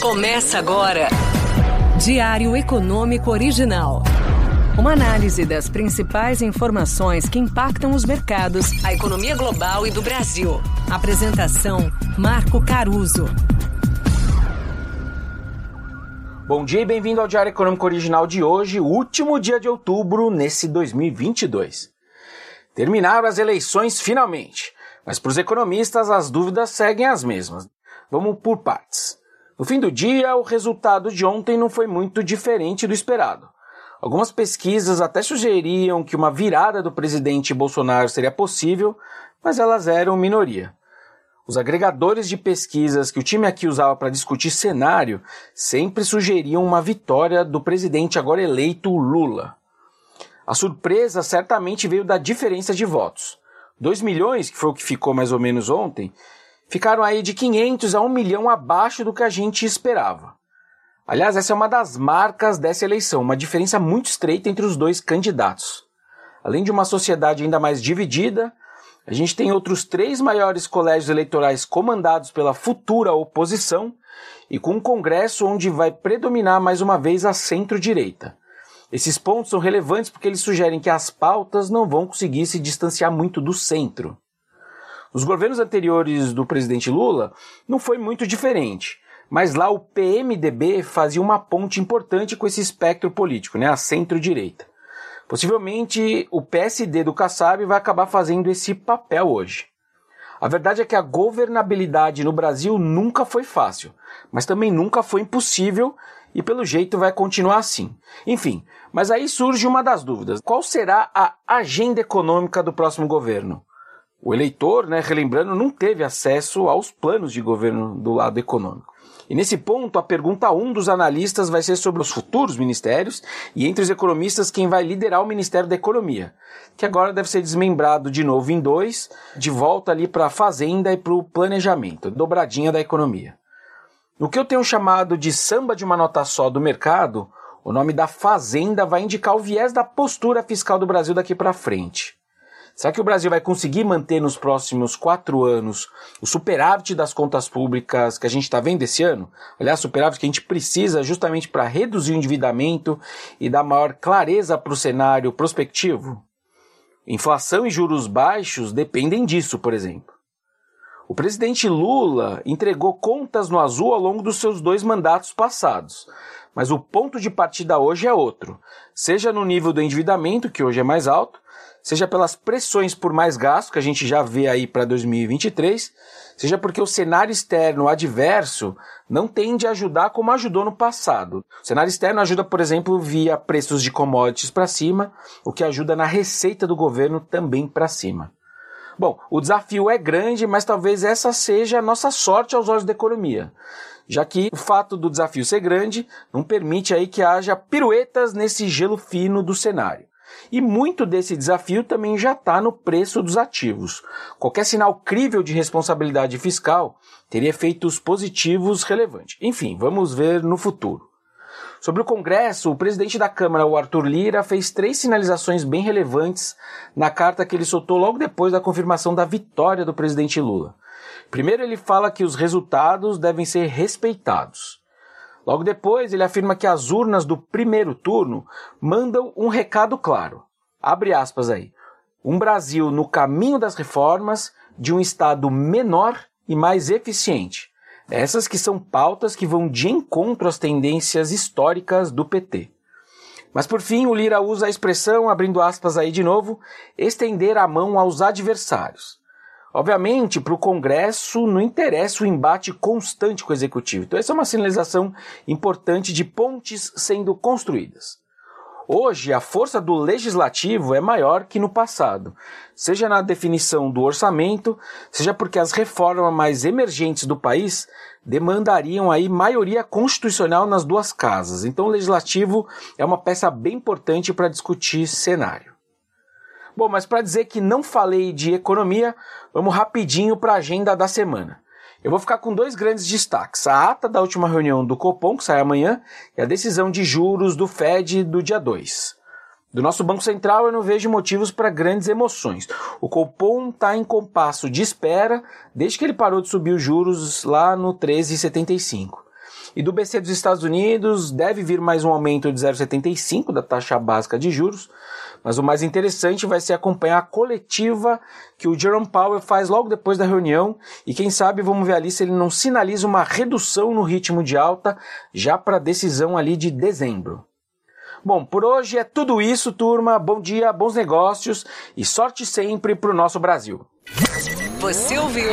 Começa agora. Diário Econômico Original. Uma análise das principais informações que impactam os mercados, a economia global e do Brasil. Apresentação: Marco Caruso. Bom dia e bem-vindo ao Diário Econômico Original de hoje, último dia de outubro nesse 2022. Terminaram as eleições finalmente, mas para os economistas as dúvidas seguem as mesmas. Vamos por partes. No fim do dia, o resultado de ontem não foi muito diferente do esperado. Algumas pesquisas até sugeriam que uma virada do presidente Bolsonaro seria possível, mas elas eram minoria. Os agregadores de pesquisas que o time aqui usava para discutir cenário sempre sugeriam uma vitória do presidente agora eleito Lula. A surpresa certamente veio da diferença de votos. 2 milhões, que foi o que ficou mais ou menos ontem, ficaram aí de 500 a 1 milhão abaixo do que a gente esperava. Aliás, essa é uma das marcas dessa eleição, uma diferença muito estreita entre os dois candidatos. Além de uma sociedade ainda mais dividida, a gente tem outros três maiores colégios eleitorais comandados pela futura oposição e com um Congresso onde vai predominar mais uma vez a centro-direita. Esses pontos são relevantes porque eles sugerem que as pautas não vão conseguir se distanciar muito do centro. Nos governos anteriores do presidente Lula, não foi muito diferente. Mas lá o PMDB fazia uma ponte importante com esse espectro político, né, a centro-direita. Possivelmente o PSD do Kassab vai acabar fazendo esse papel hoje. A verdade é que a governabilidade no Brasil nunca foi fácil, mas também nunca foi impossível e pelo jeito vai continuar assim. Enfim, mas aí surge uma das dúvidas: qual será a agenda econômica do próximo governo? O eleitor, né, relembrando, não teve acesso aos planos de governo do lado econômico. E nesse ponto, a pergunta 1 um dos analistas vai ser sobre os futuros ministérios e entre os economistas quem vai liderar o Ministério da Economia, que agora deve ser desmembrado de novo em dois, de volta ali para a Fazenda e para o Planejamento, dobradinha da economia. No que eu tenho chamado de samba de uma nota só do mercado, o nome da Fazenda vai indicar o viés da postura fiscal do Brasil daqui para frente. Será que o Brasil vai conseguir manter nos próximos quatro anos o superávit das contas públicas que a gente está vendo esse ano? Aliás, superávit que a gente precisa justamente para reduzir o endividamento e dar maior clareza para o cenário prospectivo? Inflação e juros baixos dependem disso, por exemplo. O presidente Lula entregou contas no azul ao longo dos seus dois mandatos passados. Mas o ponto de partida hoje é outro, seja no nível do endividamento, que hoje é mais alto, seja pelas pressões por mais gasto que a gente já vê aí para 2023, seja porque o cenário externo adverso não tende a ajudar como ajudou no passado. O cenário externo ajuda, por exemplo, via preços de commodities para cima, o que ajuda na receita do governo também para cima. Bom, o desafio é grande, mas talvez essa seja a nossa sorte aos olhos da economia já que o fato do desafio ser grande não permite aí que haja piruetas nesse gelo fino do cenário. E muito desse desafio também já está no preço dos ativos. Qualquer sinal crível de responsabilidade fiscal teria efeitos positivos relevantes. Enfim, vamos ver no futuro. Sobre o Congresso, o presidente da Câmara, o Arthur Lira, fez três sinalizações bem relevantes na carta que ele soltou logo depois da confirmação da vitória do presidente Lula. Primeiro, ele fala que os resultados devem ser respeitados. Logo depois, ele afirma que as urnas do primeiro turno mandam um recado claro. Abre aspas aí. Um Brasil no caminho das reformas, de um Estado menor e mais eficiente. Essas que são pautas que vão de encontro às tendências históricas do PT. Mas por fim, o Lira usa a expressão, abrindo aspas aí de novo, estender a mão aos adversários. Obviamente, para o Congresso não interessa o embate constante com o Executivo. Então, essa é uma sinalização importante de pontes sendo construídas. Hoje, a força do legislativo é maior que no passado, seja na definição do orçamento, seja porque as reformas mais emergentes do país demandariam aí maioria constitucional nas duas casas. Então, o legislativo é uma peça bem importante para discutir cenário. Bom, mas para dizer que não falei de economia, vamos rapidinho para a agenda da semana. Eu vou ficar com dois grandes destaques: a ata da última reunião do Copom, que sai amanhã, e a decisão de juros do Fed do dia 2. Do nosso Banco Central eu não vejo motivos para grandes emoções. O Copom está em compasso de espera desde que ele parou de subir os juros lá no 13,75. E do BC dos Estados Unidos deve vir mais um aumento de 0,75 da taxa básica de juros, mas o mais interessante vai ser acompanhar a coletiva que o Jerome Powell faz logo depois da reunião e quem sabe vamos ver ali se ele não sinaliza uma redução no ritmo de alta já para a decisão ali de dezembro. Bom, por hoje é tudo isso, turma. Bom dia, bons negócios e sorte sempre para o nosso Brasil. Você ouviu?